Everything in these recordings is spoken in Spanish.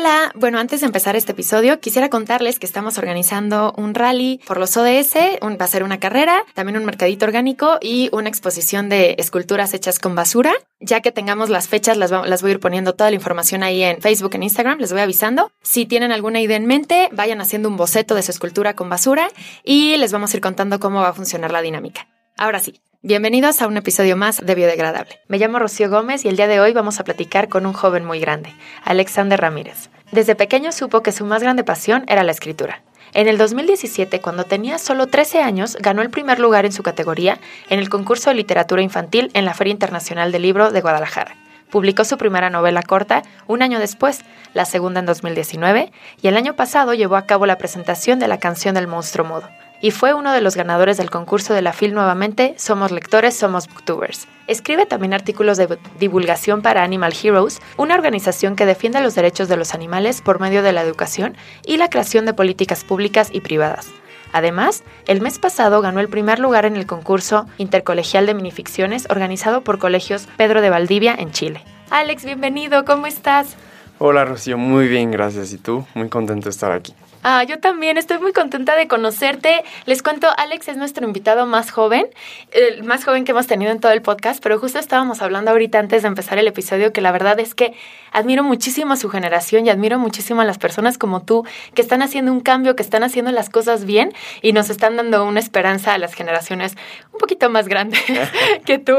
Hola, bueno, antes de empezar este episodio, quisiera contarles que estamos organizando un rally por los ODS, va a ser una carrera, también un mercadito orgánico y una exposición de esculturas hechas con basura. Ya que tengamos las fechas, las, las voy a ir poniendo toda la información ahí en Facebook, en Instagram, les voy avisando. Si tienen alguna idea en mente, vayan haciendo un boceto de su escultura con basura y les vamos a ir contando cómo va a funcionar la dinámica. Ahora sí, Bienvenidos a un episodio más de Biodegradable. Me llamo Rocío Gómez y el día de hoy vamos a platicar con un joven muy grande, Alexander Ramírez. Desde pequeño supo que su más grande pasión era la escritura. En el 2017, cuando tenía solo 13 años, ganó el primer lugar en su categoría en el concurso de literatura infantil en la Feria Internacional del Libro de Guadalajara. Publicó su primera novela corta un año después, la segunda en 2019, y el año pasado llevó a cabo la presentación de la canción del monstruo mudo y fue uno de los ganadores del concurso de la FIL nuevamente Somos Lectores, Somos Booktubers. Escribe también artículos de divulgación para Animal Heroes, una organización que defiende los derechos de los animales por medio de la educación y la creación de políticas públicas y privadas. Además, el mes pasado ganó el primer lugar en el concurso intercolegial de minificciones organizado por Colegios Pedro de Valdivia en Chile. Alex, bienvenido, ¿cómo estás? Hola Rocío, muy bien, gracias. ¿Y tú? Muy contento de estar aquí. Ah, yo también estoy muy contenta de conocerte. Les cuento, Alex es nuestro invitado más joven, el más joven que hemos tenido en todo el podcast, pero justo estábamos hablando ahorita antes de empezar el episodio que la verdad es que admiro muchísimo a su generación y admiro muchísimo a las personas como tú que están haciendo un cambio, que están haciendo las cosas bien y nos están dando una esperanza a las generaciones un poquito más grandes que tú.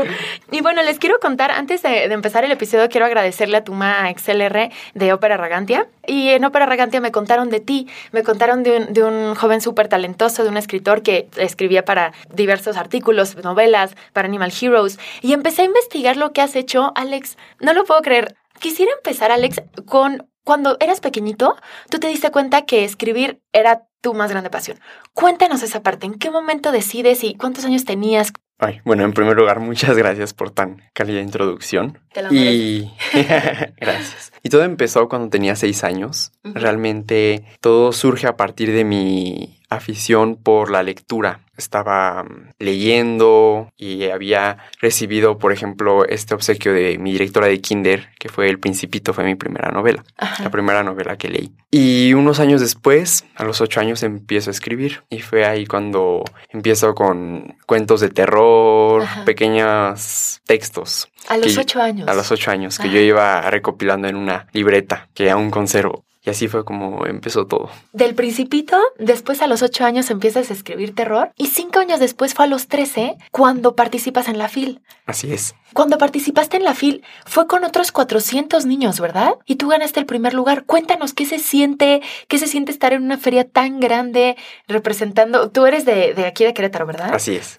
Y bueno, les quiero contar, antes de, empezar el episodio, quiero agradecerle a Tuma XLR de Ópera Ragantia. Y en Ópera Ragantia me contaron de ti me contaron de un, de un joven súper talentoso, de un escritor que escribía para diversos artículos, novelas, para Animal Heroes. Y empecé a investigar lo que has hecho, Alex. No lo puedo creer. Quisiera empezar, Alex, con cuando eras pequeñito, tú te diste cuenta que escribir era tu más grande pasión. Cuéntanos esa parte. ¿En qué momento decides y cuántos años tenías? Ay, bueno, en primer lugar, muchas gracias por tan cálida introducción. Te lo y gracias. Y todo empezó cuando tenía seis años. Realmente todo surge a partir de mi afición por la lectura. Estaba mm, leyendo y había recibido, por ejemplo, este obsequio de mi directora de Kinder, que fue El Principito, fue mi primera novela, la primera novela que leí. Y unos años después, a los ocho años, empiezo a escribir. Y fue ahí cuando empiezo con cuentos de terror, pequeños textos. A los ocho años. A los ocho años, que yo iba recopilando en una libreta que aún conservo. Y así fue como empezó todo. Del principito, después a los ocho años empiezas a escribir terror y cinco años después fue a los trece cuando participas en la FIL. Así es. Cuando participaste en la FIL fue con otros 400 niños, ¿verdad? Y tú ganaste el primer lugar. Cuéntanos qué se siente, qué se siente estar en una feria tan grande representando, tú eres de, aquí de Querétaro, ¿verdad? Así es.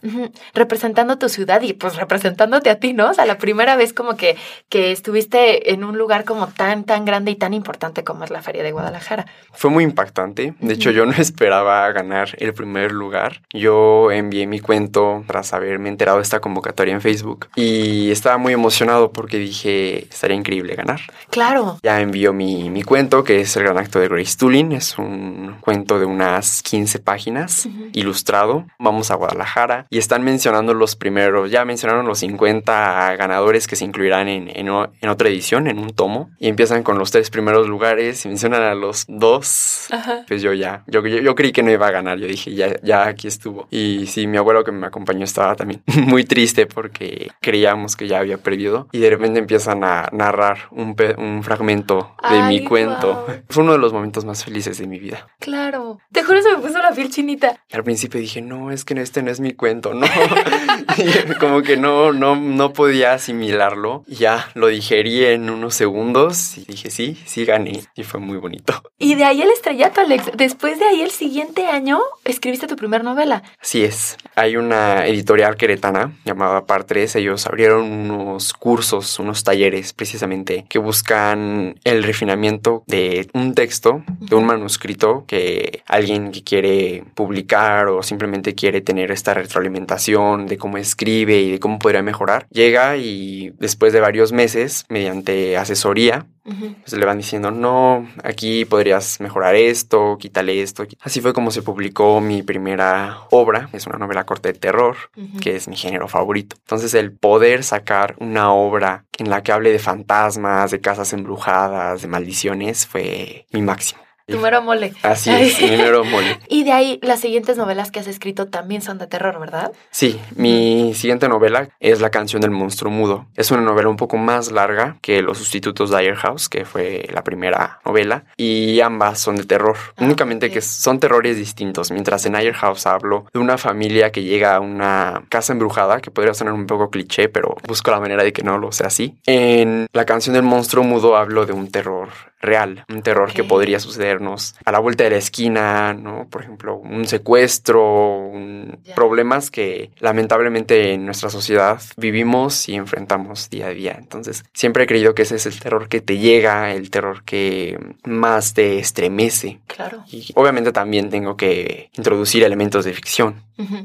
Representando tu ciudad y pues representándote a ti, ¿no? O sea, la primera vez como que, que estuviste en un lugar como tan, tan grande y tan importante como es la Feria de Guadalajara. Fue muy impactante. De hecho, yo no esperaba ganar el primer lugar. Yo envié mi cuento tras haberme enterado de esta convocatoria en Facebook y estaba muy emocionado porque dije, estaría increíble ganar. Claro. Ya envió mi, mi cuento, que es El gran acto de Grace Tulin. Es un cuento de unas 15 páginas, ilustrado. Vamos a Guadalajara y están mencionando los primeros, ya mencionaron los 50 ganadores que se incluirán en, en, en otra edición, en un tomo. Y empiezan con los tres primeros lugares y mencionan a los dos. Pues yo ya, yo, yo, yo, creí que no iba a ganar. Yo dije, ya, ya aquí estuvo. Y sí, mi abuelo que me acompañó estaba también muy triste porque creíamos que ya había perdido y de repente empiezan a narrar un, un fragmento de mi cuento. Fue uno de los momentos más felices de mi vida. Claro. Te juro se me puso la piel chinita. al principio dije, no, es que este no es mi cuento, no. Como que no, no, no podía asimilarlo. ya lo digerí en unos segundos y dije, sí, sí gané. Y fue muy bonito. Y de ahí el estrellato, Alex. Después de ahí el siguiente año escribiste tu primera novela. Así es. Hay una editorial queretana llamada Par 3. Ellos abrieron unos cursos, unos talleres precisamente que buscan el refinamiento de un texto, de un manuscrito que alguien que quiere publicar o simplemente quiere tener esta retroalimentación de cómo escribe y de cómo podría mejorar, llega y después de varios meses, mediante asesoría, pues le van diciendo, no, aquí podrías mejorar esto, quítale esto. Así fue como se publicó mi primera obra, es una novela corta de terror, que es mi género favorito. Entonces el poder sacar una obra en la que hable de fantasmas, de casas embrujadas, de maldiciones, fue mi máximo. Tu mero mole. Así es, mi mero mole. Y de ahí, las siguientes novelas que has escrito también son de terror, ¿verdad? Sí, mi siguiente novela es La canción del monstruo mudo. Es una novela un poco más larga que Los sustitutos de Ayer House, que fue la primera novela, y ambas son de terror. Ah, Únicamente que son terrores distintos. Mientras en Ayer House hablo de una familia que llega a una casa embrujada, que podría sonar un poco cliché, pero busco la manera de que no lo sea así. En La canción del monstruo mudo hablo de un terror real, un terror que podría sucedernos a la vuelta de la esquina, ¿no? Por ejemplo, un secuestro, problemas que lamentablemente en nuestra sociedad vivimos y enfrentamos día a día. Entonces, siempre he creído que ese es el terror que te llega, el terror que más te estremece. Claro. Y obviamente también tengo que introducir elementos de ficción,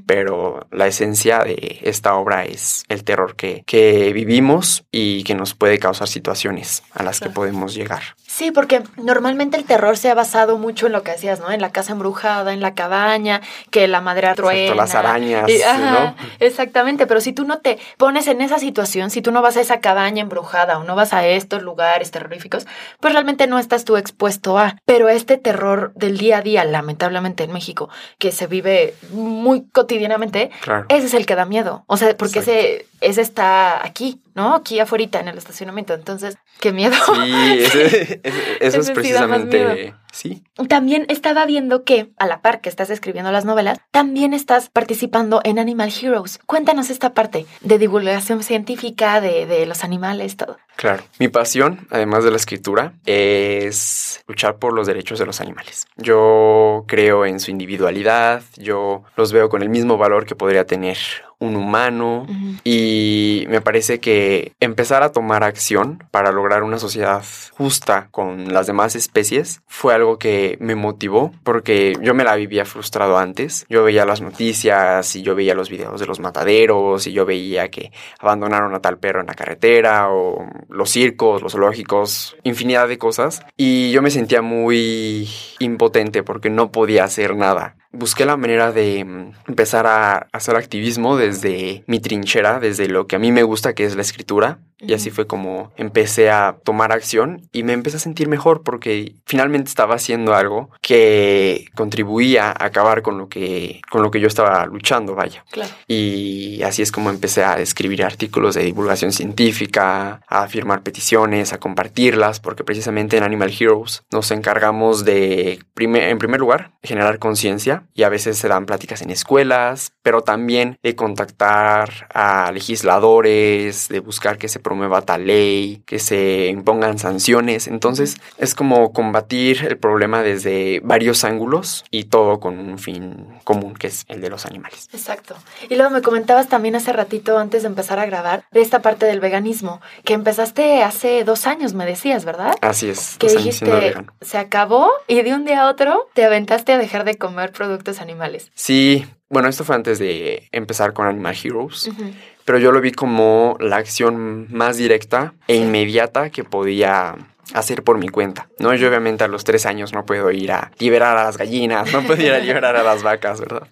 pero la esencia de esta obra es el terror que, que vivimos y que nos puede causar situaciones a las que podemos llegar. Sí, porque normalmente el terror se ha basado mucho en lo que decías, ¿no? En la casa embrujada, en la cabaña, que la madera truena. las arañas, ¿no? Exactamente, pero si tú no te pones en esa situación, si tú no vas a esa cabaña embrujada o no vas a estos lugares terroríficos, pues realmente no estás tú expuesto a. Pero este terror del día a día, lamentablemente en México, que se vive muy cotidianamente, ese es el que da miedo. O sea, porque ese, ese está aquí, ¿no? Aquí afuera en el estacionamiento. Entonces, qué miedo. Sí, ese, eso es precisamente... Sí. También estaba viendo que, a la par que estás escribiendo las novelas, también estás participando en Animal Heroes. Cuéntanos esta parte de divulgación científica de, de los animales, todo. Claro. Mi pasión, además de la escritura, es luchar por los derechos de los animales. Yo creo en su individualidad, yo los veo con el mismo valor que podría tener un humano y me parece que empezar a tomar acción para lograr una sociedad justa con las demás especies fue algo que me motivó porque yo me la vivía frustrado antes. Yo veía las noticias y yo veía los videos de los mataderos y yo veía que abandonaron a tal perro en la carretera o los circos, los zoológicos, infinidad de cosas. Y yo me sentía muy impotente porque no podía hacer nada busqué la manera de mm, empezar a hacer activismo desde mi trinchera, desde lo que a mí me gusta, que es la escritura. Y así fue como empecé a tomar acción y me empecé a sentir mejor porque finalmente estaba haciendo algo que contribuía a acabar con lo que, con lo que yo estaba luchando, vaya. Y así es como empecé a escribir artículos de divulgación científica, a firmar peticiones, a compartirlas, porque precisamente en Animal Heroes nos encargamos de, en primer lugar, generar conciencia y a veces se dan pláticas en escuelas, pero también de contactar a legisladores, de buscar que se promueva tal ley, que se impongan sanciones. Entonces es como combatir el problema desde varios ángulos y todo con un fin común, que es el de los animales. Exacto. Y luego me comentabas también hace ratito, antes de empezar a grabar, de esta parte del veganismo, que empezaste hace dos años, me decías, ¿verdad? Así es. Que dijiste, se acabó y de un día a otro te aventaste a dejar de comer productos animales. Sí, bueno, esto fue antes de empezar con Animal Heroes pero yo lo vi como la acción más directa e inmediata que podía hacer por mi cuenta. No, yo obviamente a los tres años no puedo ir a liberar a las gallinas, no puedo ir a liberar a las vacas, ¿verdad?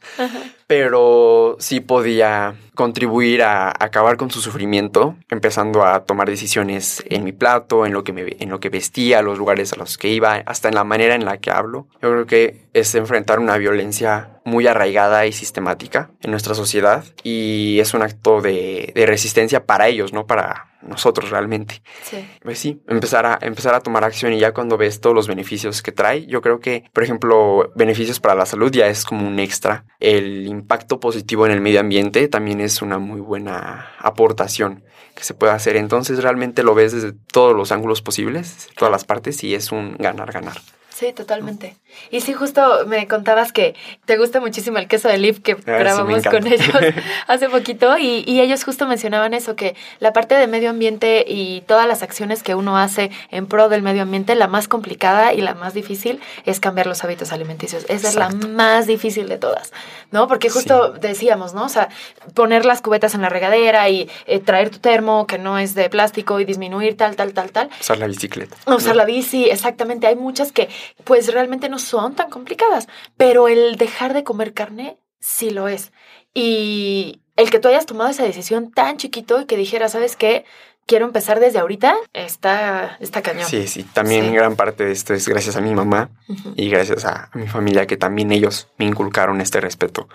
Pero sí podía contribuir a acabar con su sufrimiento, empezando a tomar decisiones en mi plato, en lo que me, en lo que vestía, los lugares a los que iba, hasta en la manera en la que hablo. Yo creo que es enfrentar una violencia muy arraigada y sistemática en nuestra sociedad y es un acto de, de resistencia para ellos, no para nosotros realmente. Sí. Pues sí, empezar a, empezar a tomar acción y ya cuando ves todos los beneficios que trae, yo creo que, por ejemplo, beneficios para la salud ya es como un extra. El impacto positivo en el medio ambiente también es una muy buena aportación que se puede hacer. Entonces realmente lo ves desde todos los ángulos posibles, todas las partes y es un ganar-ganar. Sí, totalmente. Y sí, justo me contabas que te gusta muchísimo el queso de Lip que Ah, grabamos sí, con ellos hace poquito y, y ellos justo mencionaban eso, que la parte de medio ambiente y todas las acciones que uno hace en pro del medio ambiente, la más complicada y la más difícil es cambiar los hábitos alimenticios. Esa es la más difícil de todas, ¿no? Porque justo decíamos, ¿no? O sea, poner las cubetas en la regadera y eh, traer tu termo que no es de plástico y disminuir tal, tal, tal, tal. Usar la bicicleta. Usar la bici, exactamente. Hay muchas que pues realmente no son tan complicadas, pero el dejar de comer carne sí lo es. Y el que tú hayas tomado esa decisión tan chiquito y que dijeras, ¿sabes qué? Quiero empezar desde ahorita, está, está cañón. Sí, sí. También Sí. gran parte de esto es gracias a mi mamá y gracias a, mi familia que también ellos me inculcaron este respeto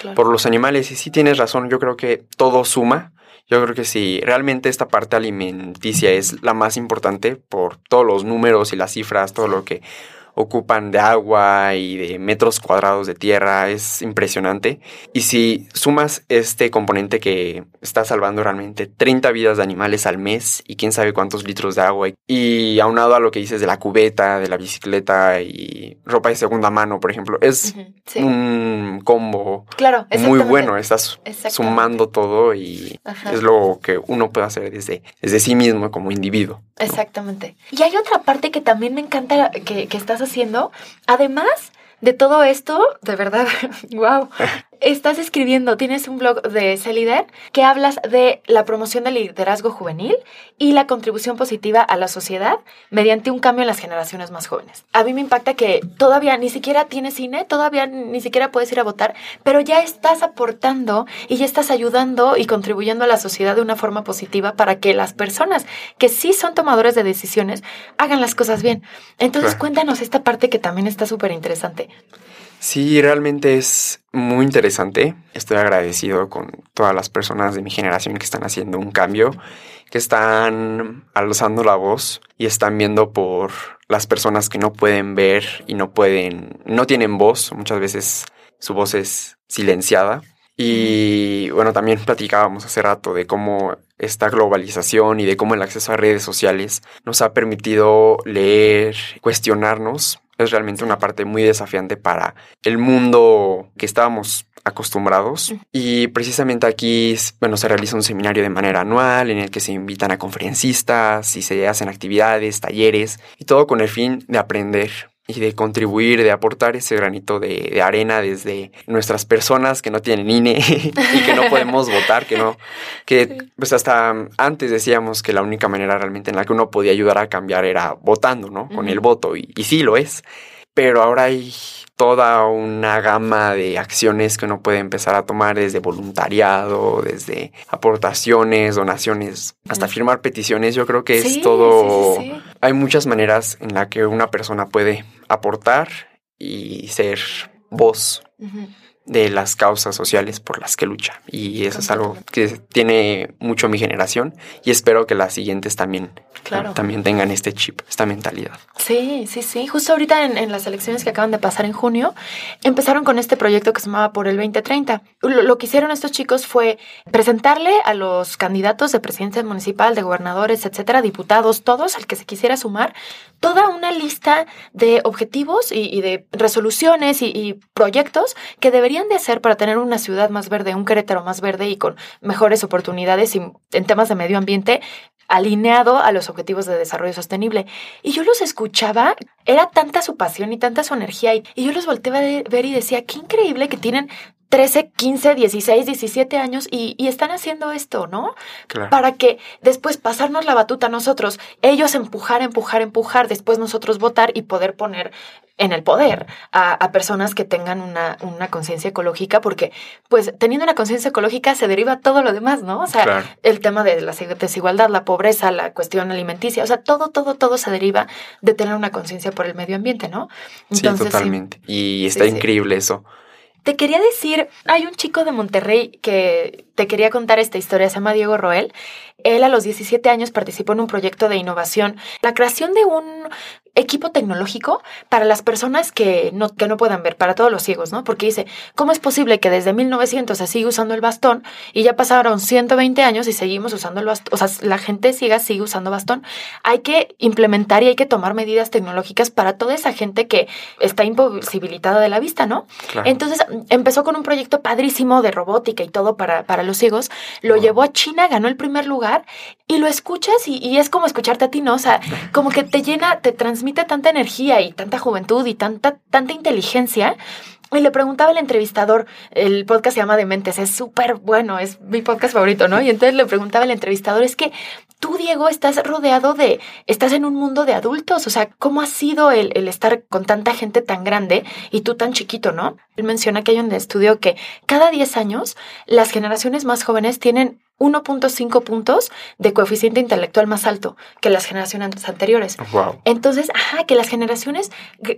claro. por los animales. Y sí tienes razón, yo creo que todo suma. Yo creo que sí, realmente esta parte alimenticia es la más importante por todos los números y las cifras, todo lo que ocupan de agua y de metros cuadrados de tierra, es impresionante. Y si sumas este componente que está salvando realmente 30 vidas de animales al mes y quién sabe cuántos litros de agua, y aunado a lo que dices de la cubeta, de la bicicleta y ropa de segunda mano, por ejemplo, es Ujú, sí. un combo claro, muy bueno. Estás sumando todo y Ajá. es lo que uno puede hacer desde, desde sí mismo como individuo. ¿no? Exactamente. Y hay otra parte que también me encanta que, que estás haciendo. Además de todo esto, de verdad, wow. Estás escribiendo, tienes un blog de Celider que hablas de la promoción del liderazgo juvenil y la contribución positiva a la sociedad mediante un cambio en las generaciones más jóvenes. A mí me impacta que todavía ni siquiera tienes cine, todavía ni siquiera puedes ir a votar, pero ya estás aportando y ya estás ayudando y contribuyendo a la sociedad de una forma positiva para que las personas que sí son tomadores de decisiones hagan las cosas bien. Entonces Claro. cuéntanos esta parte que también está súper interesante. Sí, realmente es muy interesante. Estoy agradecido con todas las personas de mi generación que están haciendo un cambio, que están alzando la voz y están viendo por las personas que no pueden ver y no pueden, no tienen voz. Muchas veces su voz es silenciada. Y bueno, también platicábamos hace rato de cómo esta globalización y de cómo el acceso a redes sociales nos ha permitido leer, cuestionarnos. Es realmente una parte muy desafiante para el mundo que estábamos acostumbrados. Y precisamente aquí, bueno, se realiza un seminario de manera anual en el que se invitan a conferencistas y se hacen actividades, talleres y todo con el fin de aprender y de contribuir, de aportar ese granito de, de arena desde nuestras personas que no tienen INE y que no podemos votar, que no, que pues hasta antes decíamos que la única manera realmente en la que uno podía ayudar a cambiar era votando, ¿no? Con el voto y, y sí lo es, pero ahora hay toda una gama de acciones que uno puede empezar a tomar desde voluntariado, desde aportaciones, donaciones, hasta firmar peticiones. Yo creo que Sí, es todo... sí, sí, sí. Hay muchas maneras en la que una persona puede aportar y ser voz. De las causas sociales por las que lucha. Y eso es algo que tiene mucho mi generación y espero que las siguientes también, Claro. también tengan este chip, esta mentalidad. Sí, sí, sí. Justo ahorita en, en las elecciones que acaban de pasar en junio, empezaron con este proyecto que se llamaba Por el 2030. Lo, lo que hicieron estos chicos fue presentarle a los candidatos de presidencia municipal, de gobernadores, etcétera, diputados, todos, al que se quisiera sumar, toda una lista de objetivos y, y de resoluciones y, y proyectos que deberían de hacer para tener una ciudad más verde, un Querétaro más verde y con mejores oportunidades en temas de medio ambiente alineado a los objetivos de desarrollo sostenible. Y yo los escuchaba, era tanta su pasión y tanta su energía, y, y yo los volteaba a ver y decía, qué increíble que tienen 13, 15, 16, 17 años y, y están haciendo esto, ¿no? Claro. Para que después pasarnos la batuta a nosotros, ellos empujar, empujar, empujar, después nosotros votar y poder poner en el poder a, a personas que tengan una, una conciencia ecológica, porque pues teniendo una conciencia ecológica se deriva todo lo demás, ¿no? O sea, Claro. el tema de la desigualdad, la pobreza, la cuestión alimenticia, o sea, todo, todo, todo se deriva de tener una conciencia por el medio ambiente, ¿no? sí, totalmente. Y está sí. increíble eso. Te quería decir, hay un chico de Monterrey que te quería contar esta historia, se llama Diego Roel. Él a los 17 años participó en un proyecto de innovación, la creación de un equipo tecnológico para las personas que no, que no puedan ver, para todos los ciegos, ¿no? Porque dice, ¿cómo es posible que desde 1900 se sigue usando el bastón y ya pasaron 120 años y seguimos usando el bastón? O sea, la gente ciega sigue usando bastón. Hay que implementar y hay que tomar medidas tecnológicas para toda esa gente que está imposibilitada de la vista, ¿no? Entonces empezó con un proyecto padrísimo de robótica y todo para, para los ciegos, lo llevó a China, ganó el primer lugar y lo escuchas y, es como escucharte a ti, ¿no? O sea, como que te llena, te transmite tanta energía y tanta juventud y tanta, tanta inteligencia. Y le preguntaba al entrevistador, el podcast se llama Dementes, es súper bueno, es mi podcast favorito, ¿no? Y entonces le preguntaba al entrevistador, es que tú, Diego, estás rodeado de, estás en un mundo de adultos, o sea, ¿cómo ha sido el, el estar con tanta gente tan grande y tú tan chiquito, ¿no? Él menciona que hay un estudio que cada 10 años las generaciones más jóvenes tienen 1.5 puntos de coeficiente intelectual más alto que las generaciones anteriores. Wow. Entonces, ajá, que las generaciones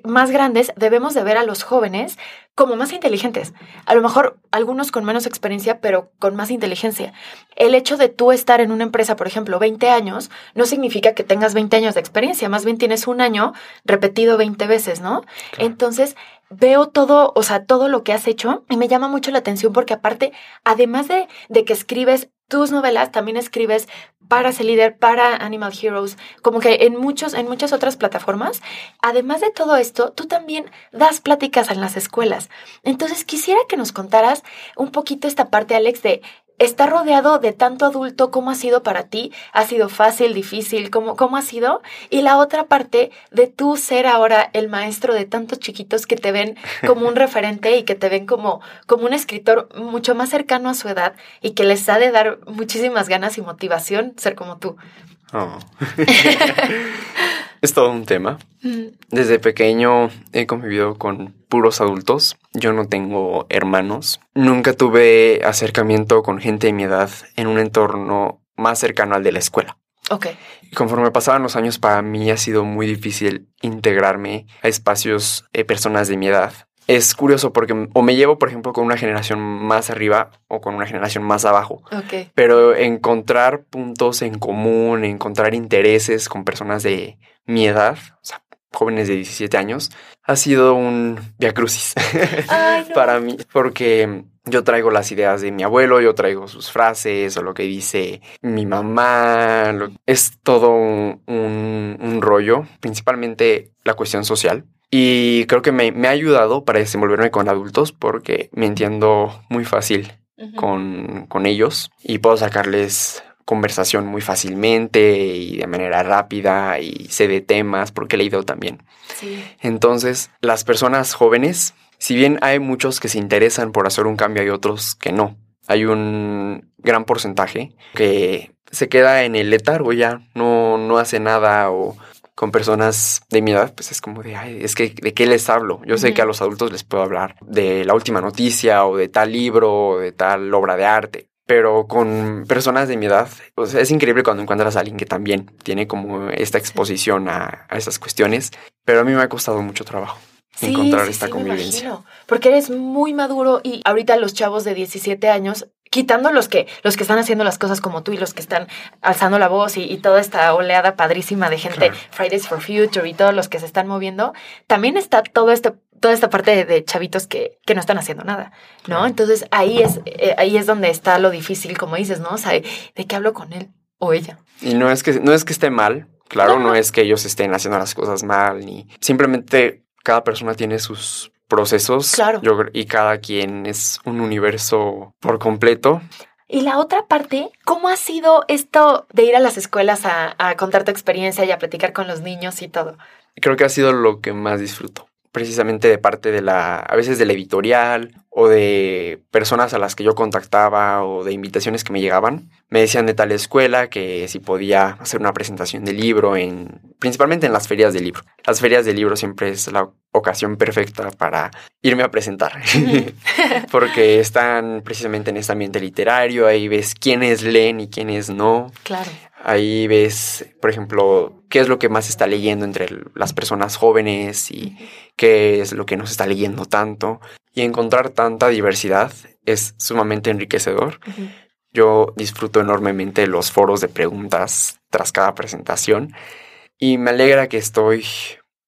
más grandes debemos de ver a los jóvenes como más inteligentes. A lo mejor algunos con menos experiencia, pero con más inteligencia. El hecho de tú estar en una empresa, por ejemplo, 20 años, no significa que tengas 20 años de experiencia, más bien tienes un año repetido 20 veces, ¿no? Entonces, veo todo, o sea, todo lo que has hecho y me llama mucho la atención porque aparte, además de, de que escribes tus novelas también escribes para ser líder, para Animal Heroes, como que en muchos, en muchas otras plataformas. Además de todo esto, tú también das pláticas en las escuelas. Entonces quisiera que nos contaras un poquito esta parte, Alex, de estar rodeado de tanto adulto, ¿cómo ha sido para ti? ¿Ha sido fácil, difícil? ¿Cómo, cómo ha sido? Y la otra parte de tú ser ahora el maestro de tantos chiquitos que te ven como un referente y que te ven como, como un escritor mucho más cercano a su edad y que les ha de dar muchísimas ganas y motivación ser como tú. Oh. es todo un tema. Desde pequeño he convivido con puros adultos. Yo no tengo hermanos. Nunca tuve acercamiento con gente de mi edad en un entorno más cercano al de la escuela. Ok. Conforme pasaban los años, para mí ha sido muy difícil integrarme a espacios de personas de mi edad es curioso porque o me llevo, por ejemplo, con una generación más arriba o con una generación más abajo. Ok. Pero encontrar puntos en común, encontrar intereses con personas de mi edad, o sea, jóvenes de 17 años, ha sido un viacrucis para mí, porque yo traigo las ideas de mi abuelo, yo traigo sus frases o lo que dice mi mamá, es todo un, un rollo, principalmente la cuestión social. Y creo que me, me, ha ayudado para desenvolverme con adultos porque me entiendo muy fácil con, con ellos y puedo sacarles conversación muy fácilmente y de manera rápida y sé de temas porque he leído también. Sí. Entonces, las personas jóvenes, si bien hay muchos que se interesan por hacer un cambio, hay otros que no. Hay un gran porcentaje que se queda en el letargo ya, no, no hace nada o con personas de mi edad, pues es como de, ay, es que, ¿de qué les hablo? Yo sé que a los adultos les puedo hablar de la última noticia o de tal libro o de tal obra de arte, pero con personas de mi edad, pues es increíble cuando encuentras a alguien que también tiene como esta exposición a, a esas cuestiones, pero a mí me ha costado mucho trabajo. encontrar sí, esta sí, convivencia. Porque eres muy maduro y ahorita los chavos de 17 años quitando los que, los que están haciendo las cosas como tú y los que están alzando la voz y, y toda esta oleada padrísima de gente, Claro. Fridays for Future y todos los que se están moviendo, también está todo este, toda esta parte de, de chavitos que, que no están haciendo nada, ¿no? Entonces ahí es, eh, ahí es donde está lo difícil, como dices, ¿no? O sea, ¿de qué hablo con él o ella? Y no es que, no es que esté mal, claro, no. es que ellos estén haciendo las cosas mal, ni simplemente cada persona tiene sus procesos Claro. yo y cada quien es un universo por completo. Y la otra parte, ¿cómo ha sido esto de ir a las escuelas a, a contar tu experiencia y a platicar con los niños y todo? Creo que ha sido lo que más disfruto. Precisamente de parte de la, a veces de la editorial o de personas a las que yo contactaba o de invitaciones que me llegaban. Me decían de tal escuela que si podía hacer una presentación de libro en, principalmente en las ferias de libro. Las ferias de libro siempre es la ocasión perfecta para irme a presentar. Porque están precisamente en este ambiente literario, ahí ves quiénes leen y quiénes no. Claro. Ahí ves, por ejemplo, qué es lo que más está leyendo entre las personas jóvenes y qué es lo que no se está leyendo tanto. Y encontrar tanta diversidad es sumamente enriquecedor. Yo disfruto enormemente los foros de preguntas tras cada presentación y me alegra que estoy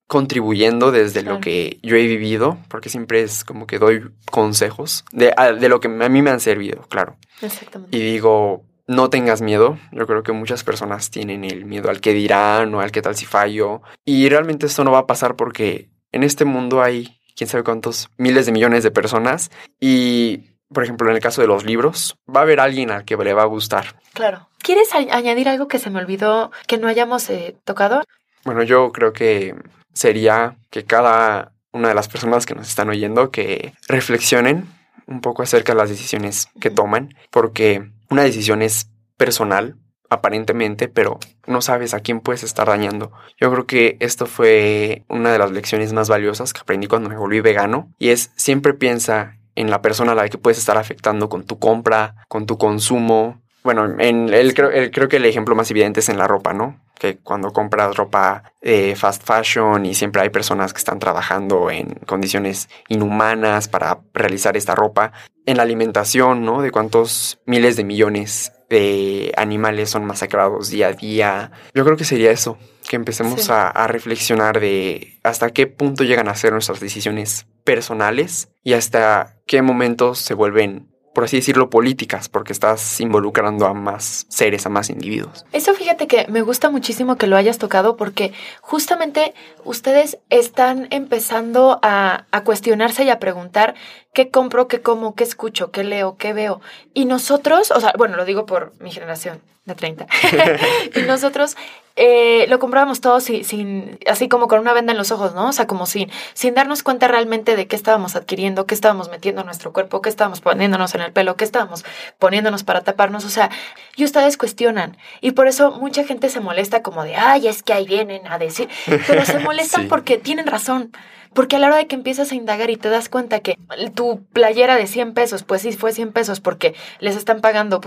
contribuyendo desde lo que yo he vivido, porque siempre es como que doy consejos de, de lo que a mí me han servido, claro. Exactamente. Y digo, no tengas miedo. Yo creo que muchas personas tienen el miedo al que dirán o al que tal si fallo. Y realmente esto no va a pasar porque en este mundo hay quién sabe cuántos miles de millones de personas y por ejemplo, en el caso de los libros, va a haber alguien al que le va a gustar. Claro. ¿Quieres añadir algo que se me olvidó que no hayamos eh, tocado? Bueno, yo creo que sería que cada una de las personas que nos están oyendo que reflexionen un poco acerca de las decisiones que toman, porque una decisión es personal, aparentemente, pero no sabes a quién puedes estar dañando. Yo creo que esto fue una de las lecciones más valiosas que aprendí cuando me volví vegano, y es siempre piensa en la persona a la que puedes estar afectando con tu compra, con tu consumo. Bueno, en el, creo, creo que el ejemplo más evidente es en la ropa, ¿no? Que cuando compras ropa eh, fast fashion y siempre hay personas que están trabajando en condiciones inhumanas para realizar esta ropa. En la alimentación, ¿no? De cuántos miles de millones de animales son masacrados día a día. Yo creo que sería eso, que empecemos a, a, reflexionar de hasta qué punto llegan a ser nuestras decisiones personales y hasta qué momentos se vuelven por así decirlo, políticas, porque estás involucrando a más seres, a más individuos. Eso fíjate que me gusta muchísimo que lo hayas tocado porque justamente ustedes están empezando a, a cuestionarse y a preguntar qué compro, qué como, qué escucho, qué leo, qué veo. Y nosotros, o sea, bueno, lo digo por mi generación de 30, y nosotros eh, lo comprábamos todo sin, así como con una venda en los ojos, ¿no? O sea, como sin, sin darnos cuenta realmente de qué estábamos adquiriendo, qué estábamos metiendo en nuestro cuerpo, qué estábamos poniéndonos en el pelo, qué estábamos poniéndonos para taparnos. O sea, y ustedes cuestionan. Y por eso mucha gente se molesta como de, ay, es que ahí vienen a decir, pero se molestan porque tienen razón. Porque a la hora de que empiezas a indagar y te das cuenta que tu playera de 100 pesos, pues sí fue 100 pesos porque les están pagando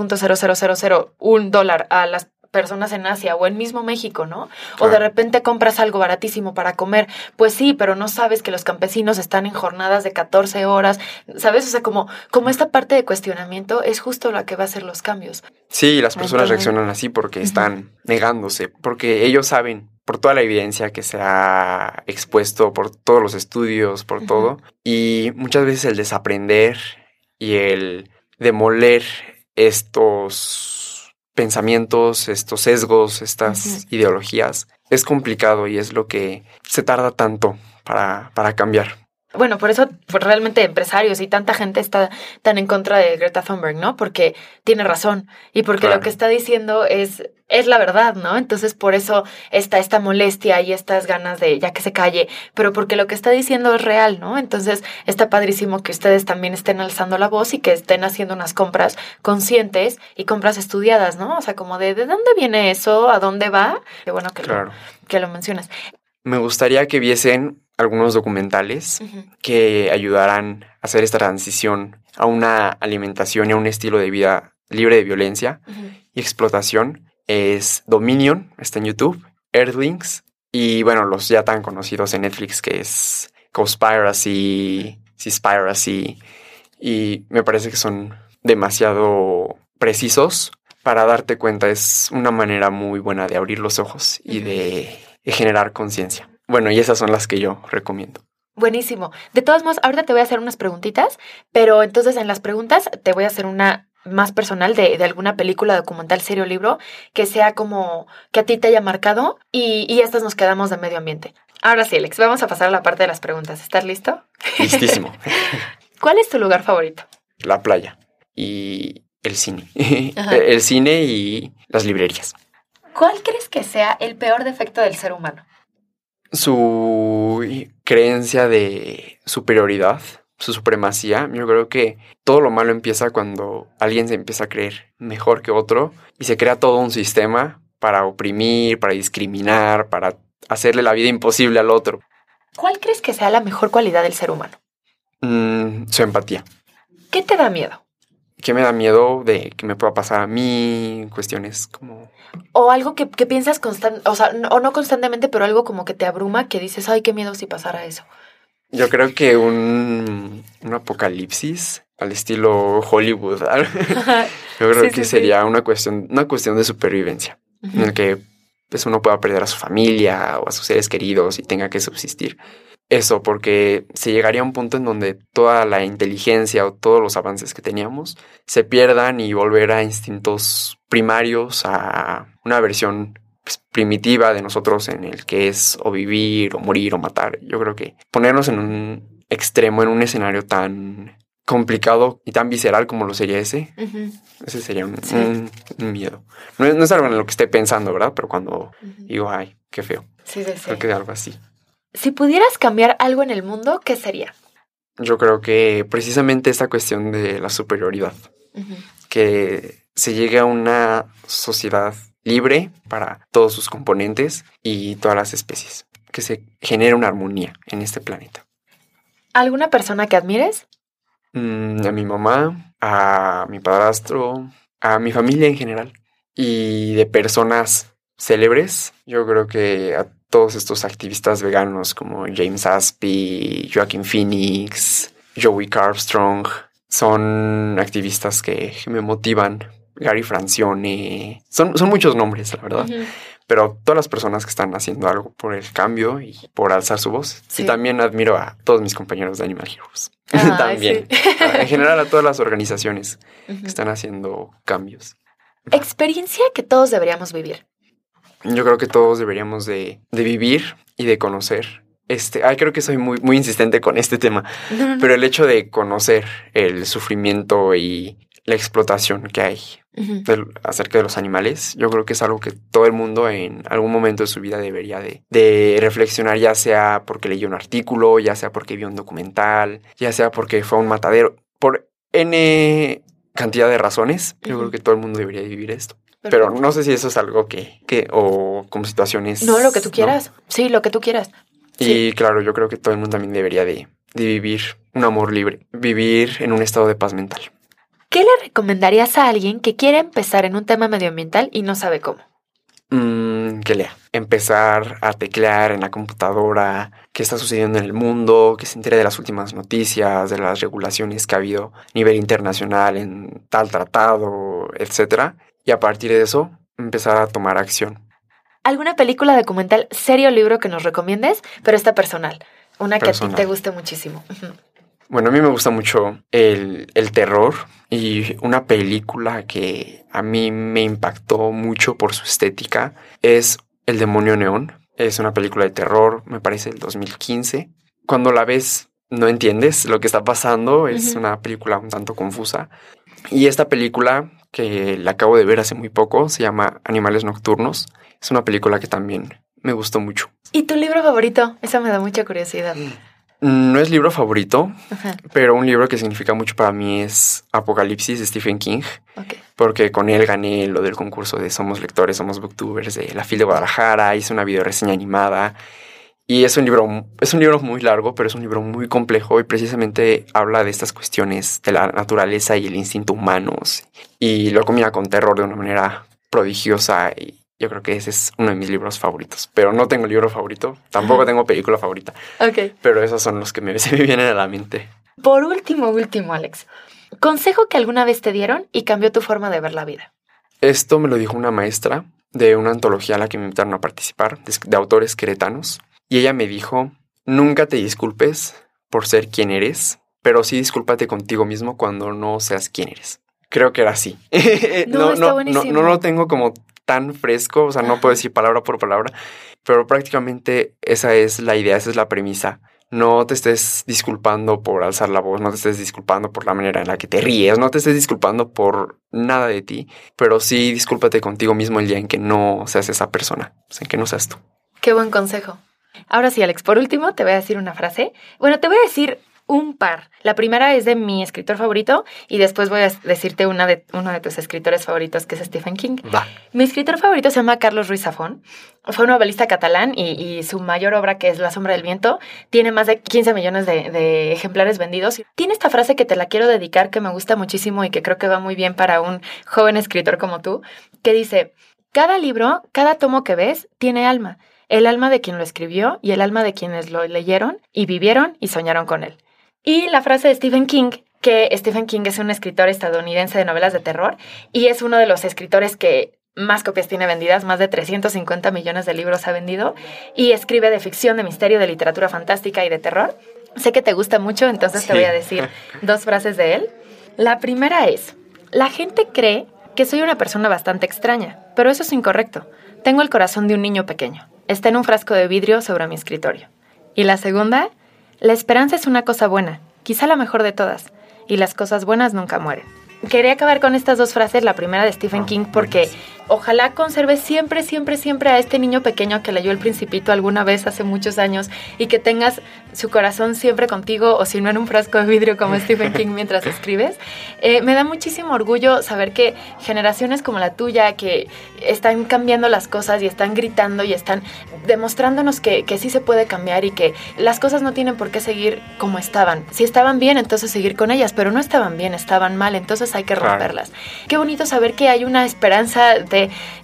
un dólar a las personas en Asia o en mismo México, ¿no? O de repente compras algo baratísimo para comer, pues sí, pero no sabes que los campesinos están en jornadas de 14 horas, ¿sabes? O sea, como, como esta parte de cuestionamiento es justo la que va a hacer los cambios. Sí, las personas reaccionan así porque están negándose, porque ellos saben por toda la evidencia que se ha expuesto, por todos los estudios, por todo, y muchas veces el desaprender y el demoler estos pensamientos, estos sesgos, estas ideologías, es complicado y es lo que se tarda tanto para, para cambiar. Bueno, por eso pues, realmente empresarios y tanta gente está tan en contra de Greta Thunberg, ¿no? Porque tiene razón y porque lo que está diciendo es es la verdad, ¿no? Entonces por eso está esta molestia y estas ganas de ya que se calle, pero porque lo que está diciendo es real, ¿no? Entonces está padrísimo que ustedes también estén alzando la voz y que estén haciendo unas compras conscientes y compras estudiadas, ¿no? O sea, como de ¿de dónde viene eso? ¿A dónde va? Qué bueno que, lo, que lo mencionas. Me gustaría que viesen algunos documentales que ayudaran a hacer esta transición a una alimentación y a un estilo de vida libre de violencia y explotación es Dominion, está en YouTube, Earthlings y bueno, los ya tan conocidos en Netflix que es Conspiracy, Seaspiracy y me parece que son demasiado precisos para darte cuenta. Es una manera muy buena de abrir los ojos y de, de generar conciencia. Bueno, y esas son las que yo recomiendo. Buenísimo. De todos modos, ahorita te voy a hacer unas preguntitas, pero entonces en las preguntas te voy a hacer una más personal de, de, alguna película, documental, serie o libro que sea como que a ti te haya marcado y, y estas nos quedamos de medio ambiente. Ahora sí, Alex, vamos a pasar a la parte de las preguntas. ¿Estás listo? Listísimo. ¿Cuál es tu lugar favorito? La playa y el cine. el cine y las librerías. ¿Cuál crees que sea el peor defecto del ser humano? Su creencia de superioridad su supremacía, yo creo que todo lo malo empieza cuando alguien se empieza a creer mejor que otro y se crea todo un sistema para oprimir, para discriminar, para hacerle la vida imposible al otro. ¿Cuál crees que sea la mejor cualidad del ser humano? Mm, su empatía. ¿Qué te da miedo? ¿Qué me da miedo de que me pueda pasar a mí? Cuestiones como... O algo que, que piensas constantemente, o sea, no, o no constantemente, pero algo como que te abruma, que dices, ay, qué miedo si pasara eso. Yo creo que un, un apocalipsis al estilo Hollywood. Yo creo que sería una cuestión, una cuestión de supervivencia. En el que pues uno pueda perder a su familia o a sus seres queridos y tenga que subsistir. Eso, porque se llegaría a un punto en donde toda la inteligencia o todos los avances que teníamos se pierdan y volver a instintos primarios, a una versión pues, primitiva de nosotros en el que es o vivir o morir o matar. Yo creo que ponernos en un extremo, en un escenario tan complicado y tan visceral como lo sería ese, ese sería un, miedo. No es, algo en lo que esté pensando, ¿verdad? Pero cuando digo, ay, qué feo. Sí, sí, sí. Creo que algo así. Si pudieras cambiar algo en el mundo, ¿qué sería? Yo creo que precisamente esta cuestión de la superioridad. Que se llegue a una sociedad libre para todos sus componentes y todas las especies. Que se genere una armonía en este planeta. ¿Alguna persona que admires? Mm, a mi mamá, a mi padrastro, a mi familia en general. Y de personas célebres, yo creo que a todos estos activistas veganos como James Aspey, Joaquin Phoenix, Joey Carbstrong, son activistas que me motivan. Gary Francione, son, son muchos nombres, la verdad pero todas las personas que están haciendo algo por el cambio y por alzar su voz. Y también admiro a todos mis compañeros de Animal Heroes. también. en general a todas las organizaciones que están haciendo cambios. Experiencia que todos deberíamos vivir. Yo creo que todos deberíamos de, vivir y de conocer. Este, ay, creo que soy muy, muy insistente con este tema, pero el hecho de conocer el sufrimiento y la explotación que hay acerca de los animales. Yo creo que es algo que todo el mundo en algún momento de su vida debería de, reflexionar, ya sea porque leyó un artículo, ya sea porque vio un documental, ya sea porque fue un matadero, por N cantidad de razones. Yo creo que todo el mundo debería vivir esto. Pero no sé si eso es algo que, que o como situaciones... No, lo que tú quieras. Sí, lo que tú quieras. Y claro, yo creo que todo el mundo también debería de, de vivir un amor libre, vivir en un estado de paz mental. ¿Qué le recomendarías a alguien que quiere empezar en un tema medioambiental y no sabe cómo? Mm, que lea. Empezar a teclear en la computadora qué está sucediendo en el mundo, que se entere de las últimas noticias, de las regulaciones que ha habido a nivel internacional en tal tratado, etc. Y a partir de eso, empezar a tomar acción. ¿Alguna película, documental, serie o libro que nos recomiendes? Pero esta personal. Una que a ti te guste muchísimo. Bueno, a mí me gusta mucho el, terror y una película que a mí me impactó mucho por su estética es El demonio neón. Es una película de terror, me parece del 2015. Cuando la ves no entiendes lo que está pasando, es una película un tanto confusa. Y esta película que la acabo de ver hace muy poco se llama Animales Nocturnos. Es una película que también me gustó mucho. ¿Y tu libro favorito? Esa me da mucha curiosidad. No es libro favorito, pero un libro que significa mucho para mí es Apocalipsis de Stephen King. Porque con él gané lo del concurso de Somos Lectores, Somos Booktubers de la FIL de Guadalajara, hice una video reseña animada. Y es un libro, es un libro muy largo, pero es un libro muy complejo y precisamente habla de estas cuestiones de la naturaleza y el instinto humanos. Y lo combina con terror de una manera prodigiosa y yo creo que ese es uno de mis libros favoritos. Pero no tengo libro favorito, tampoco tengo película favorita. Ok. Pero esos son los que me, se me vienen a la mente. Por último, último, Alex. Consejo que alguna vez te dieron y cambió tu forma de ver la vida. Esto me lo dijo una maestra de una antología a la que me invitaron a participar, de, autores queretanos. Y ella me dijo, nunca te disculpes por ser quien eres, pero sí discúlpate contigo mismo cuando no seas quien eres. Creo que era así. No, no, no, no, lo tengo como tan fresco, o sea, no puedo decir palabra por palabra, pero prácticamente esa es la idea, esa es la premisa. No te estés disculpando por alzar la voz, no te estés disculpando por la manera en la que te ríes, no te estés disculpando por nada de ti, pero sí discúlpate contigo mismo el día en que no seas esa persona, o sea, en que no seas tú. Qué buen consejo. Ahora sí, Alex, por último te voy a decir una frase. Bueno, te voy a decir un par. La primera es de mi escritor favorito y después voy a decirte una de, uno de tus escritores favoritos, que es Stephen King. Mi escritor favorito se llama Carlos Ruiz Zafón. Fue un novelista catalán y, su mayor obra, que es La sombra del viento, tiene más de 15 millones de, de ejemplares vendidos. Tiene esta frase que te la quiero dedicar, que me gusta muchísimo y que creo que va muy bien para un joven escritor como tú, que dice, cada libro, cada tomo que ves, tiene alma el alma de quien lo escribió y el alma de quienes lo leyeron y vivieron y soñaron con él. Y la frase de Stephen King, que Stephen King es un escritor estadounidense de novelas de terror y es uno de los escritores que más copias tiene vendidas, más de 350 millones de libros ha vendido y escribe de ficción, de misterio, de literatura fantástica y de terror. Sé que te gusta mucho, entonces te voy a decir dos frases de él. La primera es, la gente cree que soy una persona bastante extraña, pero eso es incorrecto. Tengo el corazón de un niño pequeño. Está en un frasco de vidrio sobre mi escritorio. Y la segunda, la esperanza es una cosa buena, quizá la mejor de todas, y las cosas buenas nunca mueren. Quería acabar con estas dos frases, la primera de Stephen ah, King, porque ojalá conserve siempre, siempre, siempre a este niño pequeño que leyó El Principito alguna vez hace muchos años y que tengas su corazón siempre contigo o si no en un frasco de vidrio como Stephen King mientras escribes. Eh, me da muchísimo orgullo saber que generaciones como la tuya, que están cambiando las cosas y están gritando y están demostrándonos que, que sí se puede cambiar y que las cosas no tienen por qué seguir como estaban. Si estaban bien, entonces seguir con ellas, pero no estaban bien, estaban mal, entonces hay que romperlas. Qué bonito saber que hay una esperanza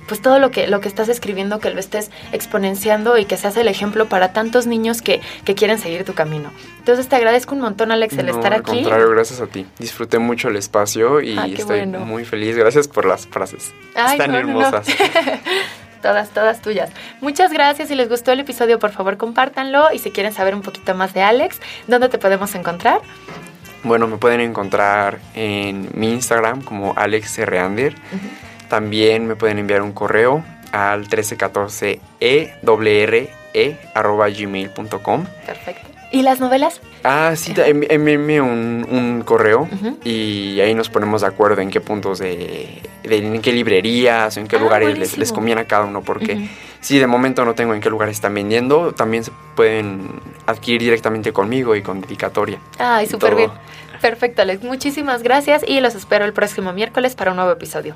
pues todo lo que, lo que estás escribiendo, que lo estés exponenciando y que seas el ejemplo para tantos niños que, quieren seguir tu camino. Entonces te agradezco un montón, Alex, el estar aquí. Al contrario, gracias a ti. Disfruté mucho el espacio y estoy muy feliz. Gracias por las frases. Están hermosas. todas, todas tuyas. Muchas gracias. Si les gustó el episodio, por favor, compártanlo. Y si quieren saber un poquito más de Alex, ¿dónde te podemos encontrar? Bueno, me pueden encontrar en mi Instagram como Alex Reander. También me pueden enviar un correo al 1314 gmail.com Perfecto. ¿Y las novelas? Ah, sí, envíenme un, un correo y ahí nos ponemos de acuerdo en qué puntos de, en qué librerías o en qué ah, lugares les, les, conviene a cada uno, porque si de momento no tengo en qué lugares están vendiendo, también se pueden adquirir directamente conmigo y con dedicatoria. Ay, súper bien. Perfecto, Alex. Muchísimas gracias y los espero el próximo miércoles para un nuevo episodio.